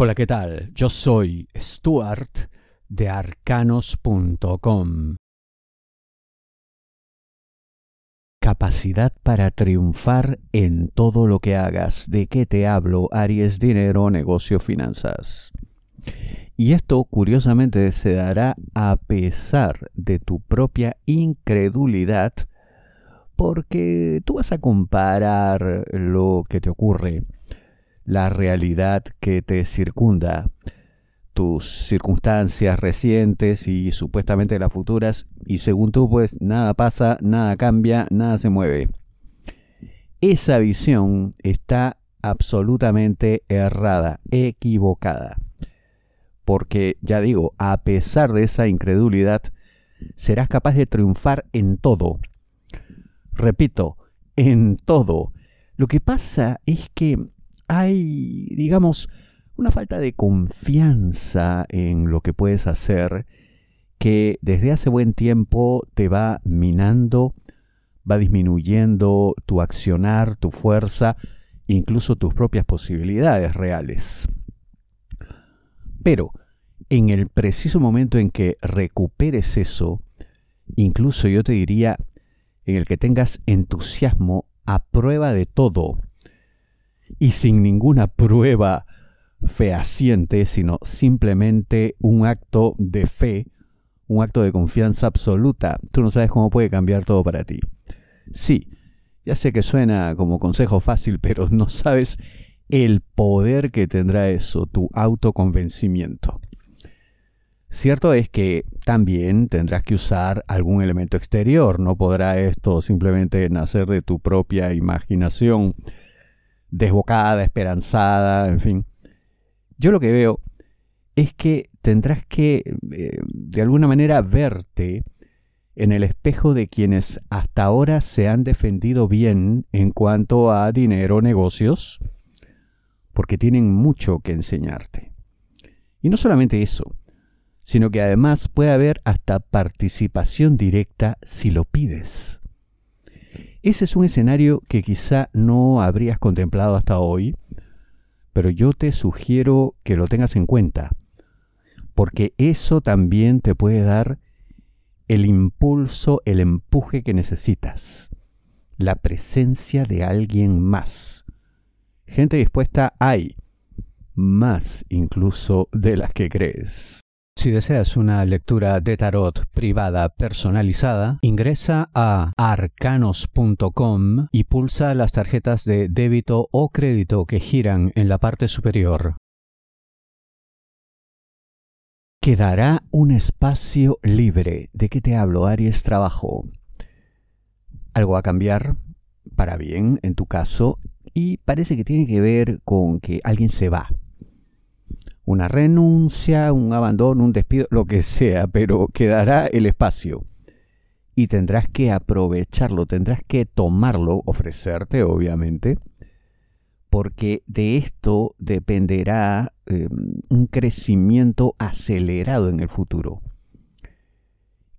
Hola, ¿qué tal? Yo soy Stuart de arcanos.com. Capacidad para triunfar en todo lo que hagas. ¿De qué te hablo? Aries, dinero, negocio, finanzas. Y esto curiosamente se dará a pesar de tu propia incredulidad porque tú vas a comparar lo que te ocurre la realidad que te circunda, tus circunstancias recientes y supuestamente las futuras, y según tú pues nada pasa, nada cambia, nada se mueve. Esa visión está absolutamente errada, equivocada. Porque, ya digo, a pesar de esa incredulidad, serás capaz de triunfar en todo. Repito, en todo. Lo que pasa es que hay, digamos, una falta de confianza en lo que puedes hacer que desde hace buen tiempo te va minando, va disminuyendo tu accionar, tu fuerza, incluso tus propias posibilidades reales. Pero en el preciso momento en que recuperes eso, incluso yo te diría, en el que tengas entusiasmo a prueba de todo, y sin ninguna prueba fehaciente, sino simplemente un acto de fe, un acto de confianza absoluta. Tú no sabes cómo puede cambiar todo para ti. Sí, ya sé que suena como consejo fácil, pero no sabes el poder que tendrá eso, tu autoconvencimiento. Cierto es que también tendrás que usar algún elemento exterior, no podrá esto simplemente nacer de tu propia imaginación desbocada, esperanzada, en fin. Yo lo que veo es que tendrás que, eh, de alguna manera, verte en el espejo de quienes hasta ahora se han defendido bien en cuanto a dinero, negocios, porque tienen mucho que enseñarte. Y no solamente eso, sino que además puede haber hasta participación directa si lo pides. Ese es un escenario que quizá no habrías contemplado hasta hoy, pero yo te sugiero que lo tengas en cuenta, porque eso también te puede dar el impulso, el empuje que necesitas, la presencia de alguien más. Gente dispuesta hay, más incluso de las que crees. Si deseas una lectura de tarot privada personalizada, ingresa a arcanos.com y pulsa las tarjetas de débito o crédito que giran en la parte superior. Quedará un espacio libre. ¿De qué te hablo, Aries Trabajo? Algo a cambiar para bien en tu caso y parece que tiene que ver con que alguien se va una renuncia, un abandono, un despido, lo que sea, pero quedará el espacio. Y tendrás que aprovecharlo, tendrás que tomarlo, ofrecerte obviamente, porque de esto dependerá em, un crecimiento acelerado en el futuro.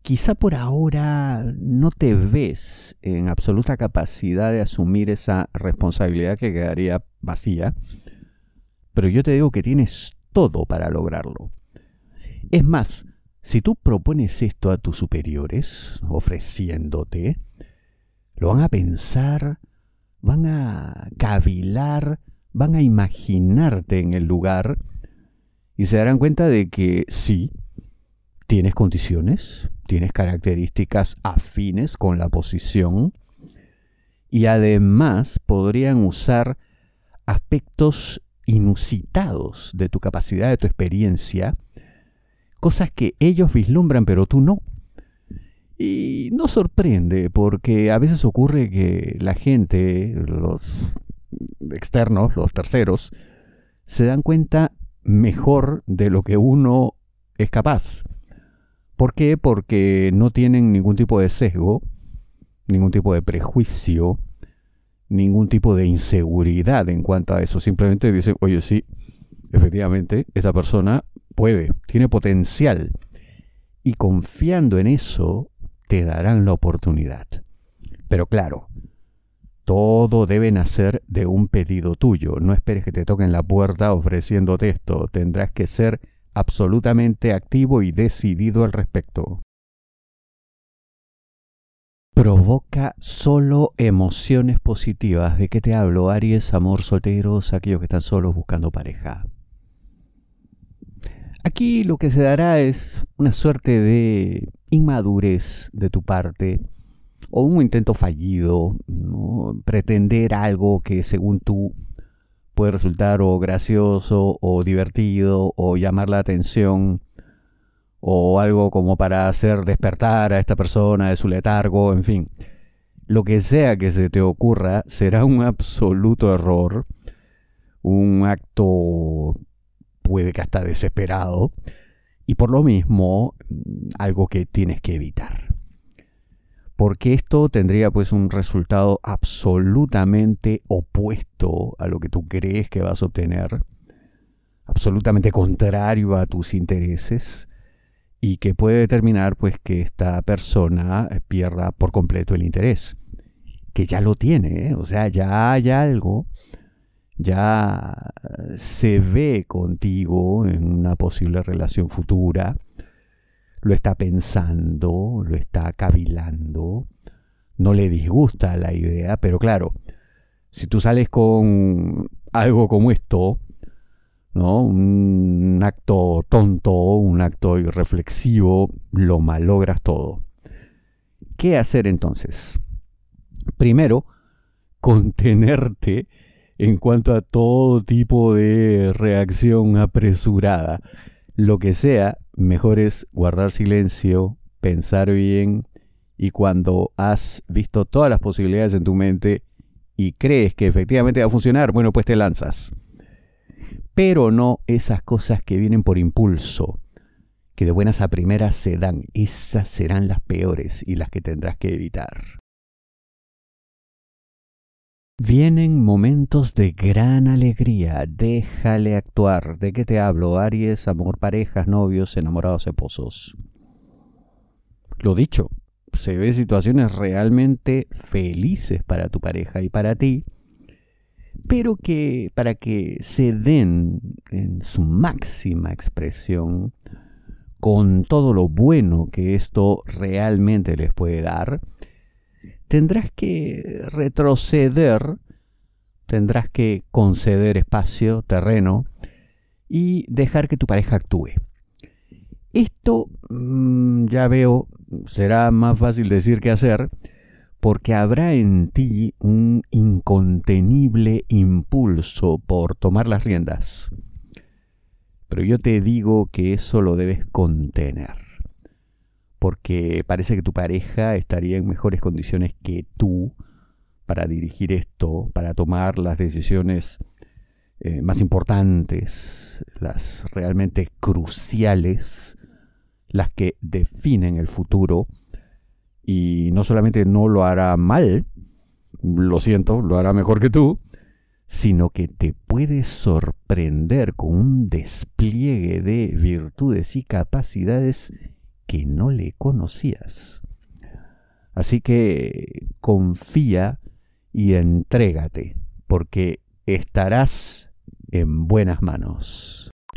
Quizá por ahora no te ves en absoluta capacidad de asumir esa responsabilidad que quedaría vacía, pero yo te digo que tienes todo para lograrlo. Es más, si tú propones esto a tus superiores, ofreciéndote, lo van a pensar, van a cavilar, van a imaginarte en el lugar y se darán cuenta de que sí, tienes condiciones, tienes características afines con la posición y además podrían usar aspectos inusitados de tu capacidad, de tu experiencia, cosas que ellos vislumbran pero tú no. Y no sorprende porque a veces ocurre que la gente, los externos, los terceros, se dan cuenta mejor de lo que uno es capaz. ¿Por qué? Porque no tienen ningún tipo de sesgo, ningún tipo de prejuicio, ningún tipo de inseguridad en cuanto a eso. Simplemente dicen, oye, sí, efectivamente, esa persona puede, tiene potencial. Y confiando en eso, te darán la oportunidad. Pero claro, Todo debe nacer de un pedido tuyo. No esperes que te toquen la puerta ofreciéndote esto. Tendrás que ser absolutamente activo y decidido al respecto. Provoca solo emociones positivas. ¿De qué te hablo? Aries, amor, solteros, aquellos que están solos buscando pareja. Aquí lo que se dará es una suerte de inmadurez de tu parte o un intento fallido, pretender algo que según tú puede resultar o gracioso o divertido o llamar la atención o algo como para hacer despertar a esta persona de su letargo, en fin. Lo que sea que se te ocurra será un absoluto error, un acto puede que hasta desesperado, y por lo mismo algo que tienes que evitar. Porque esto tendría pues un resultado absolutamente opuesto a lo que tú crees que vas a obtener, absolutamente contrario a tus intereses y que puede determinar pues que esta persona pierda por completo el interés, que ya lo tiene, ¿eh? o sea, ya hay algo, ya se ve contigo en una posible relación futura, lo está pensando, lo está cavilando, no le disgusta la idea, pero claro, si tú sales con algo como esto, Un acto tonto, un acto irreflexivo, lo malogras todo. ¿Qué hacer entonces? Primero, contenerte en cuanto a todo tipo de reacción apresurada. Lo que sea, mejor es guardar silencio, pensar bien y cuando has visto todas las posibilidades en tu mente y crees que efectivamente va a funcionar, bueno, pues te lanzas pero no esas cosas que vienen por impulso, que de buenas a primeras se dan. Esas serán las peores y las que tendrás que evitar. Vienen momentos de gran alegría, déjale actuar. ¿De qué te hablo? Aries, amor, parejas, novios, enamorados, esposos. Lo dicho, se ve situaciones realmente felices para tu pareja y para ti, pero que para que se den en su máxima expresión, con todo lo bueno que esto realmente les puede dar, tendrás que retroceder, tendrás que conceder espacio, terreno, y dejar que tu pareja actúe. Esto mm, ya veo, será más fácil decir que hacer, porque habrá en ti un incontenible impulso por tomar las riendas. Pero yo te digo que eso lo debes contener, porque parece que tu pareja estaría en mejores condiciones que tú para dirigir esto, para tomar las decisiones eh, más importantes, las realmente cruciales, las que definen el futuro y no solamente no lo hará mal, lo siento, lo hará mejor que tú, sino que te puede sorprender con un despliegue de virtudes y capacidades que no le conocías. Así que confía y entrégate, porque estarás en buenas manos.